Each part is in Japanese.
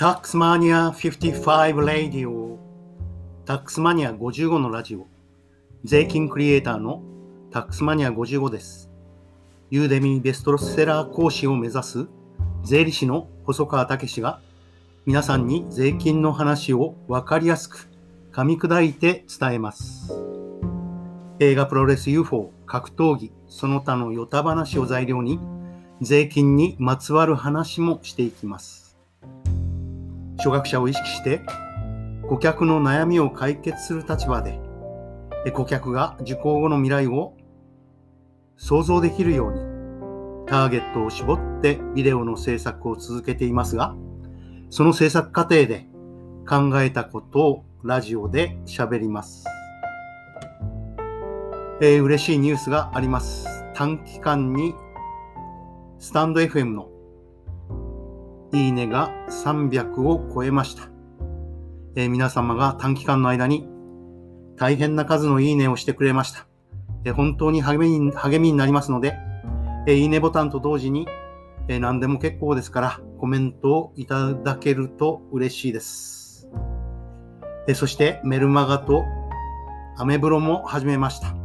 タックスマニア55ラディオタックスマニア55のラジオ。税金クリエイターのタックスマニア55です。ユーデミーベストセラー講師を目指す税理士の細川武が皆さんに税金の話をわかりやすく噛み砕いて伝えます。映画プロレス UFO 格闘技その他のヨタ話を材料に税金にまつわる話もしていきます。初学者を意識して顧客の悩みを解決する立場で顧客が受講後の未来を想像できるようにターゲットを絞ってビデオの制作を続けていますがその制作過程で考えたことをラジオで喋ります。えー、嬉しいニュースがあります。短期間にスタンド FM のいいねが300を超えました。えー、皆様が短期間の間に大変な数のいいねをしてくれました。えー、本当に励みに励みになりますので、えー、いいねボタンと同時に、え何でも結構ですからコメントをいただけると嬉しいです。えそしてメルマガとアメブロも始めました。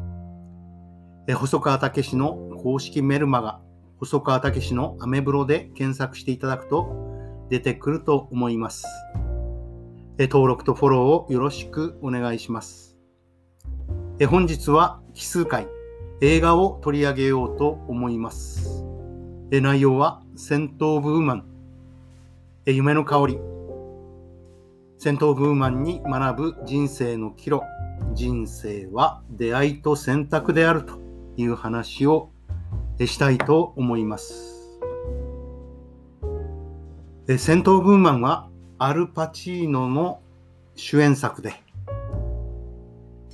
細川武の公式メルマガ、細川武のアメブロで検索していただくと出てくると思います。登録とフォローをよろしくお願いします。本日は奇数回映画を取り上げようと思います。内容は戦闘ブーマン、夢の香り、戦闘ブーマンに学ぶ人生の岐路、人生は出会いと選択であるという話をしたいと思います。戦闘ブーマンはアルパチーノの主演作で、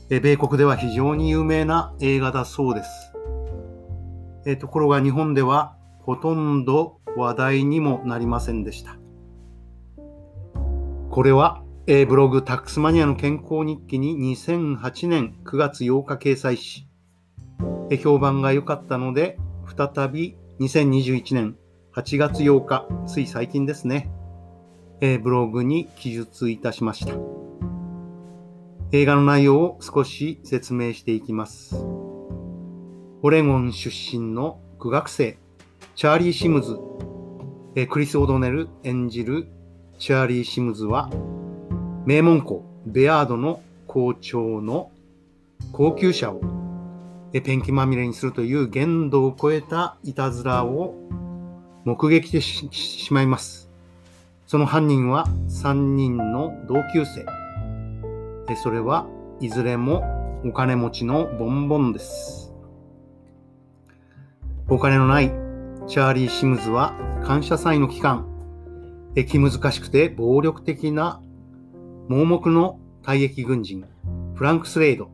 米国では非常に有名な映画だそうです。ところが日本ではほとんど話題にもなりませんでした。これは、えブログタックスマニアの健康日記に2008年9月8日掲載し、評判が良かったので、再び2021年8月8日、つい最近ですね、えブログに記述いたしました。映画の内容を少し説明していきます。オレゴン出身の苦学生、チャーリー・シムズ、えクリス・オドネル演じるチャーリー・シムズは、名門校ベアードの校長の高級車をペンキまみれにするという限度を超えたいたずらを目撃してしまいます。その犯人は3人の同級生。それはいずれもお金持ちのボンボンです。お金のないチャーリー・シムズは感謝祭の期間、え気難しくて暴力的な盲目の退役軍人、フランク・スレイド、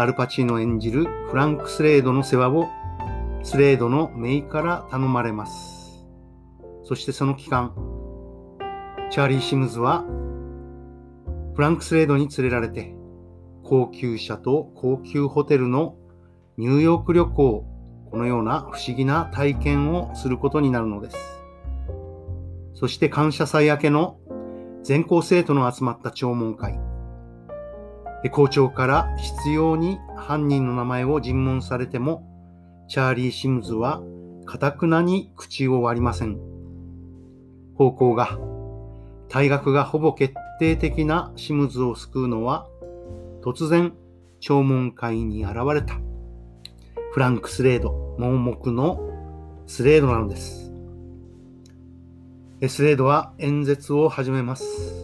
アルパチーノ演じるフランク・スレードの世話をスレードの姪から頼まれます。そしてその期間、チャーリー・シムズはフランク・スレードに連れられて高級車と高級ホテルのニューヨーク旅行、このような不思議な体験をすることになるのです。そして感謝祭明けの全校生徒の集まった弔問会。校長から必要に犯人の名前を尋問されても、チャーリー・シムズは堅くなに口を割りません。方向が、退学がほぼ決定的なシムズを救うのは、突然、弔問会に現れた、フランク・スレード、盲目のスレードなのです。スレードは演説を始めます。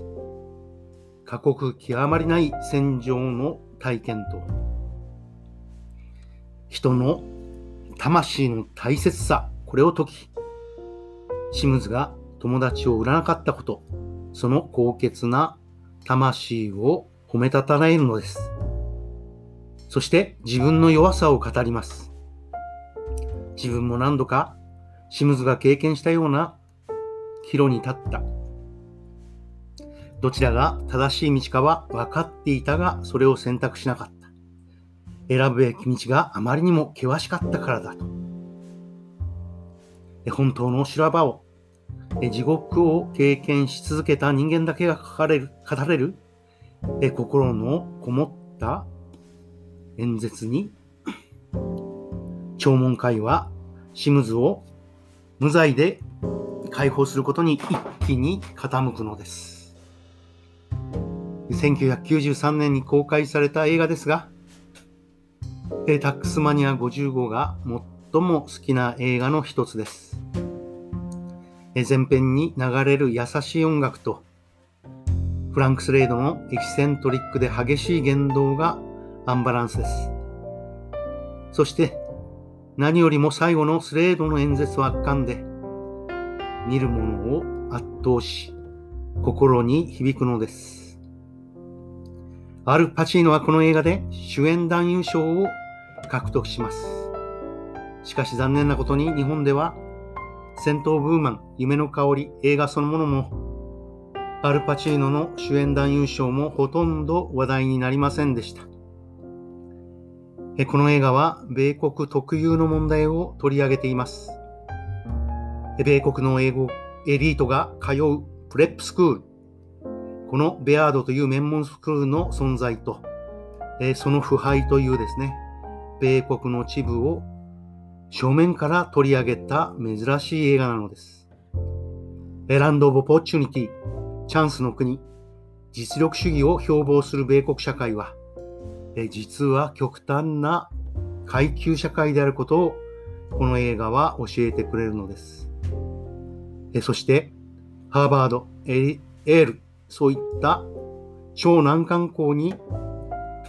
過酷極まりない戦場の体験と、人の魂の大切さ、これを解き、シムズが友達を売らなかったこと、その高潔な魂を褒めたたえるのです。そして自分の弱さを語ります。自分も何度かシムズが経験したような岐路に立ったどちらが正しい道かは分かっていたが、それを選択しなかった。選ぶべき道があまりにも険しかったからだと。本当の修羅場を地獄を経験し続けた人間だけが書かれる語れる心のこもった演説に、聴聞会はシムズを無罪で解放することに一気に傾くのです。1993年に公開された映画ですが、タックスマニア55が最も好きな映画の一つです。前編に流れる優しい音楽と、フランク・スレードのエキセントリックで激しい言動がアンバランスです。そして、何よりも最後のスレードの演説は圧巻で、見る者を圧倒し、心に響くのです。アル・パチーノはこの映画で主演男優賞を獲得します。しかし残念なことに日本では戦闘ブーマン、夢の香り、映画そのものも、アルパチーノの主演男優賞もほとんど話題になりませんでした。この映画は米国特有の問題を取り上げています。米国の英語エリートが通うプレップスクール、このベアードという名門スクールの存在と、えその腐敗というですね、米国の地部を正面から取り上げた珍しい映画なのです。エランド・オブ・ポッチュニティ、チャンスの国、実力主義を標榜する米国社会は、実は極端な階級社会であることをこの映画は教えてくれるのです。そして、ハーバード、エール、そういった超難関校に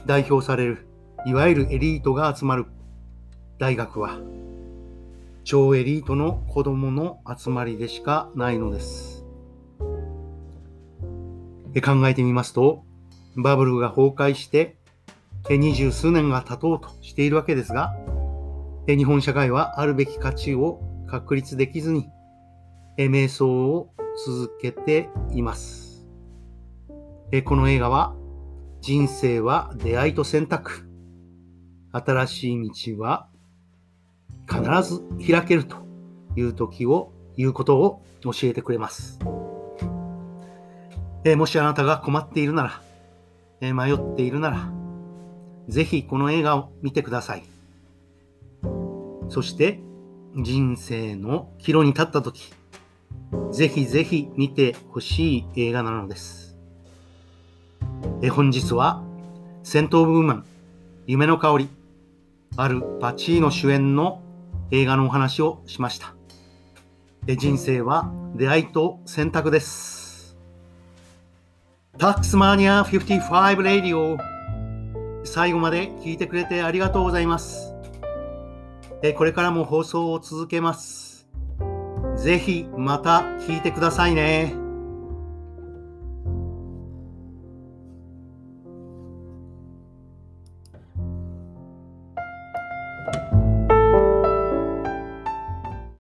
代表される、いわゆるエリートが集まる大学は、超エリートの子供の集まりでしかないのです。考えてみますと、バブルが崩壊して二十数年が経とうとしているわけですが、日本社会はあるべき価値を確立できずに、瞑想を続けています。えこの映画は、人生は出会いと選択。新しい道は必ず開けるという時を、いうことを教えてくれます。え、もしあなたが困っているなら、え、迷っているなら、ぜひこの映画を見てください。そして、人生の岐路に立った時、ぜひぜひ見てほしい映画なのです。え本日は、戦闘ブーマン、夢の香り、あるパチーノ主演の映画のお話をしましたえ。人生は出会いと選択です。タックスマニア55レディオ最後まで聞いてくれてありがとうございますえ。これからも放送を続けます。ぜひまた聞いてくださいね。